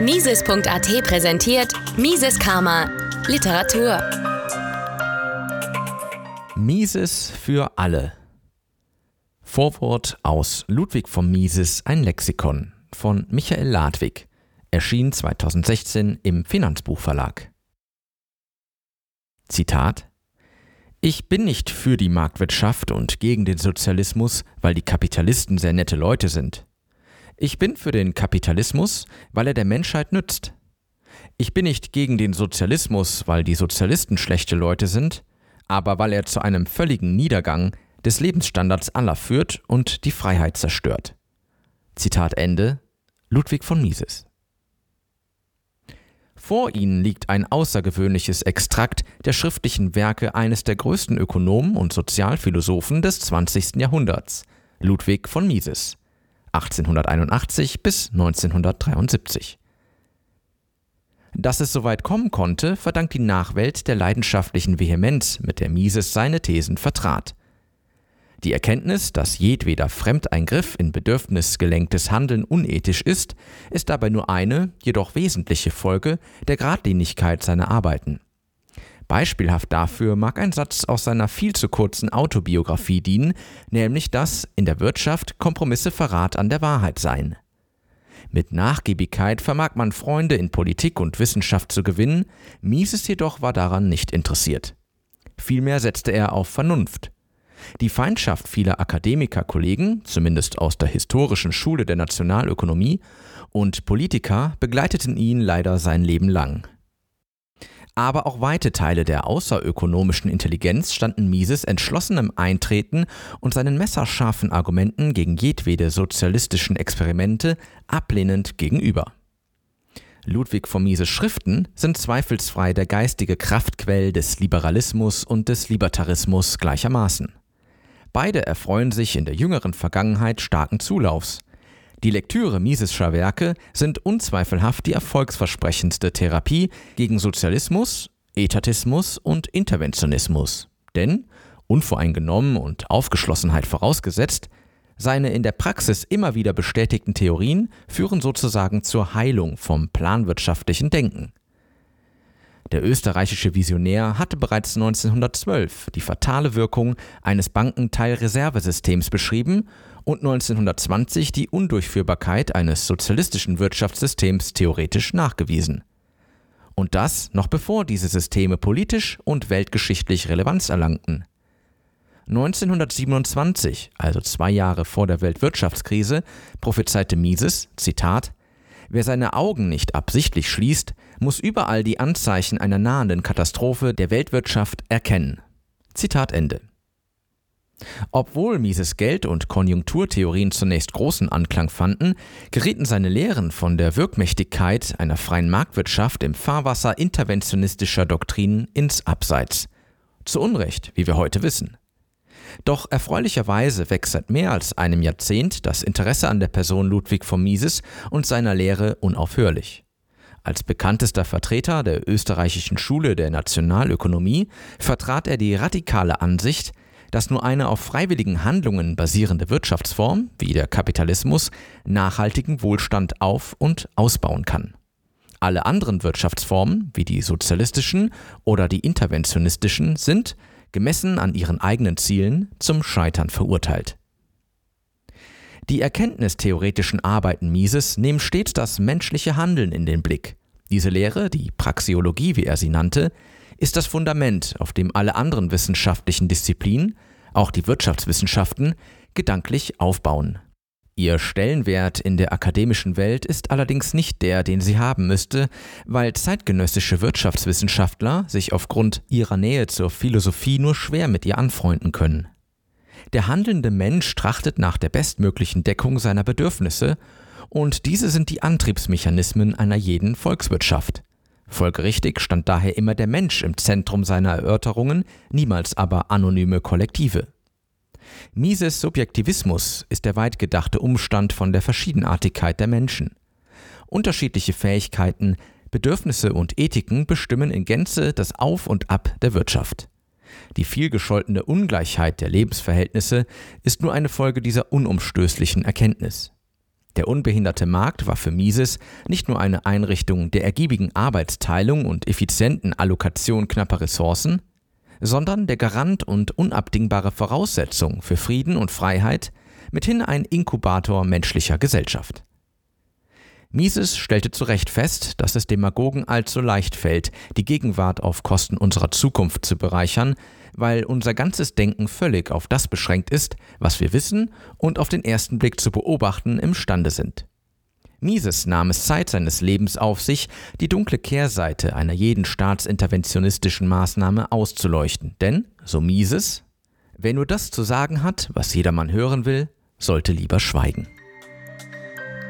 Mises.at präsentiert Mises Karma Literatur. Mises für alle. Vorwort aus Ludwig von Mises ein Lexikon von Michael Ladwig. Erschien 2016 im Finanzbuchverlag. Zitat Ich bin nicht für die Marktwirtschaft und gegen den Sozialismus, weil die Kapitalisten sehr nette Leute sind. Ich bin für den Kapitalismus, weil er der Menschheit nützt. Ich bin nicht gegen den Sozialismus, weil die Sozialisten schlechte Leute sind, aber weil er zu einem völligen Niedergang des Lebensstandards aller führt und die Freiheit zerstört. Zitat Ende Ludwig von Mises. Vor ihnen liegt ein außergewöhnliches Extrakt der schriftlichen Werke eines der größten Ökonomen und Sozialphilosophen des 20. Jahrhunderts, Ludwig von Mises. 1881 bis 1973. Dass es so weit kommen konnte, verdankt die Nachwelt der leidenschaftlichen Vehemenz, mit der Mises seine Thesen vertrat. Die Erkenntnis, dass jedweder Fremdeingriff in bedürfnisgelenktes Handeln unethisch ist, ist dabei nur eine, jedoch wesentliche Folge der Gradlinigkeit seiner Arbeiten. Beispielhaft dafür mag ein Satz aus seiner viel zu kurzen Autobiografie dienen, nämlich dass in der Wirtschaft Kompromisse Verrat an der Wahrheit seien. Mit Nachgiebigkeit vermag man Freunde in Politik und Wissenschaft zu gewinnen, Mises jedoch war daran nicht interessiert. Vielmehr setzte er auf Vernunft. Die Feindschaft vieler Akademikerkollegen, zumindest aus der historischen Schule der Nationalökonomie, und Politiker begleiteten ihn leider sein Leben lang. Aber auch weite Teile der außerökonomischen Intelligenz standen Mises entschlossenem Eintreten und seinen messerscharfen Argumenten gegen jedwede sozialistischen Experimente ablehnend gegenüber. Ludwig von Mises Schriften sind zweifelsfrei der geistige Kraftquell des Liberalismus und des Libertarismus gleichermaßen. Beide erfreuen sich in der jüngeren Vergangenheit starken Zulaufs. Die Lektüre Misescher Werke sind unzweifelhaft die erfolgsversprechendste Therapie gegen Sozialismus, Etatismus und Interventionismus. Denn, unvoreingenommen und Aufgeschlossenheit vorausgesetzt, seine in der Praxis immer wieder bestätigten Theorien führen sozusagen zur Heilung vom planwirtschaftlichen Denken. Der österreichische Visionär hatte bereits 1912 die fatale Wirkung eines Bankenteilreservesystems beschrieben und 1920 die Undurchführbarkeit eines sozialistischen Wirtschaftssystems theoretisch nachgewiesen. Und das noch bevor diese Systeme politisch und weltgeschichtlich Relevanz erlangten. 1927, also zwei Jahre vor der Weltwirtschaftskrise, prophezeite Mises, Zitat, Wer seine Augen nicht absichtlich schließt, muss überall die Anzeichen einer nahenden Katastrophe der Weltwirtschaft erkennen. Zitat Ende. Obwohl Mises Geld- und Konjunkturtheorien zunächst großen Anklang fanden, gerieten seine Lehren von der Wirkmächtigkeit einer freien Marktwirtschaft im Fahrwasser interventionistischer Doktrinen ins Abseits. Zu Unrecht, wie wir heute wissen. Doch erfreulicherweise wächst seit mehr als einem Jahrzehnt das Interesse an der Person Ludwig von Mises und seiner Lehre unaufhörlich. Als bekanntester Vertreter der österreichischen Schule der Nationalökonomie vertrat er die radikale Ansicht, dass nur eine auf freiwilligen Handlungen basierende Wirtschaftsform, wie der Kapitalismus, nachhaltigen Wohlstand auf- und ausbauen kann. Alle anderen Wirtschaftsformen, wie die sozialistischen oder die interventionistischen, sind, gemessen an ihren eigenen Zielen, zum Scheitern verurteilt. Die erkenntnistheoretischen Arbeiten Mises nehmen stets das menschliche Handeln in den Blick. Diese Lehre, die Praxiologie, wie er sie nannte, ist das Fundament, auf dem alle anderen wissenschaftlichen Disziplinen, auch die Wirtschaftswissenschaften, gedanklich aufbauen. Ihr Stellenwert in der akademischen Welt ist allerdings nicht der, den sie haben müsste, weil zeitgenössische Wirtschaftswissenschaftler sich aufgrund ihrer Nähe zur Philosophie nur schwer mit ihr anfreunden können. Der handelnde Mensch trachtet nach der bestmöglichen Deckung seiner Bedürfnisse, und diese sind die Antriebsmechanismen einer jeden Volkswirtschaft. Folgerichtig stand daher immer der Mensch im Zentrum seiner Erörterungen, niemals aber anonyme Kollektive. Mises Subjektivismus ist der weit gedachte Umstand von der Verschiedenartigkeit der Menschen. Unterschiedliche Fähigkeiten, Bedürfnisse und Ethiken bestimmen in Gänze das Auf und Ab der Wirtschaft. Die vielgescholtene Ungleichheit der Lebensverhältnisse ist nur eine Folge dieser unumstößlichen Erkenntnis. Der unbehinderte Markt war für Mises nicht nur eine Einrichtung der ergiebigen Arbeitsteilung und effizienten Allokation knapper Ressourcen, sondern der Garant und unabdingbare Voraussetzung für Frieden und Freiheit, mithin ein Inkubator menschlicher Gesellschaft. Mises stellte zu Recht fest, dass es Demagogen allzu leicht fällt, die Gegenwart auf Kosten unserer Zukunft zu bereichern, weil unser ganzes Denken völlig auf das beschränkt ist, was wir wissen und auf den ersten Blick zu beobachten imstande sind. Mises nahm es Zeit seines Lebens auf sich, die dunkle Kehrseite einer jeden staatsinterventionistischen Maßnahme auszuleuchten. Denn, so Mises, wer nur das zu sagen hat, was jedermann hören will, sollte lieber schweigen.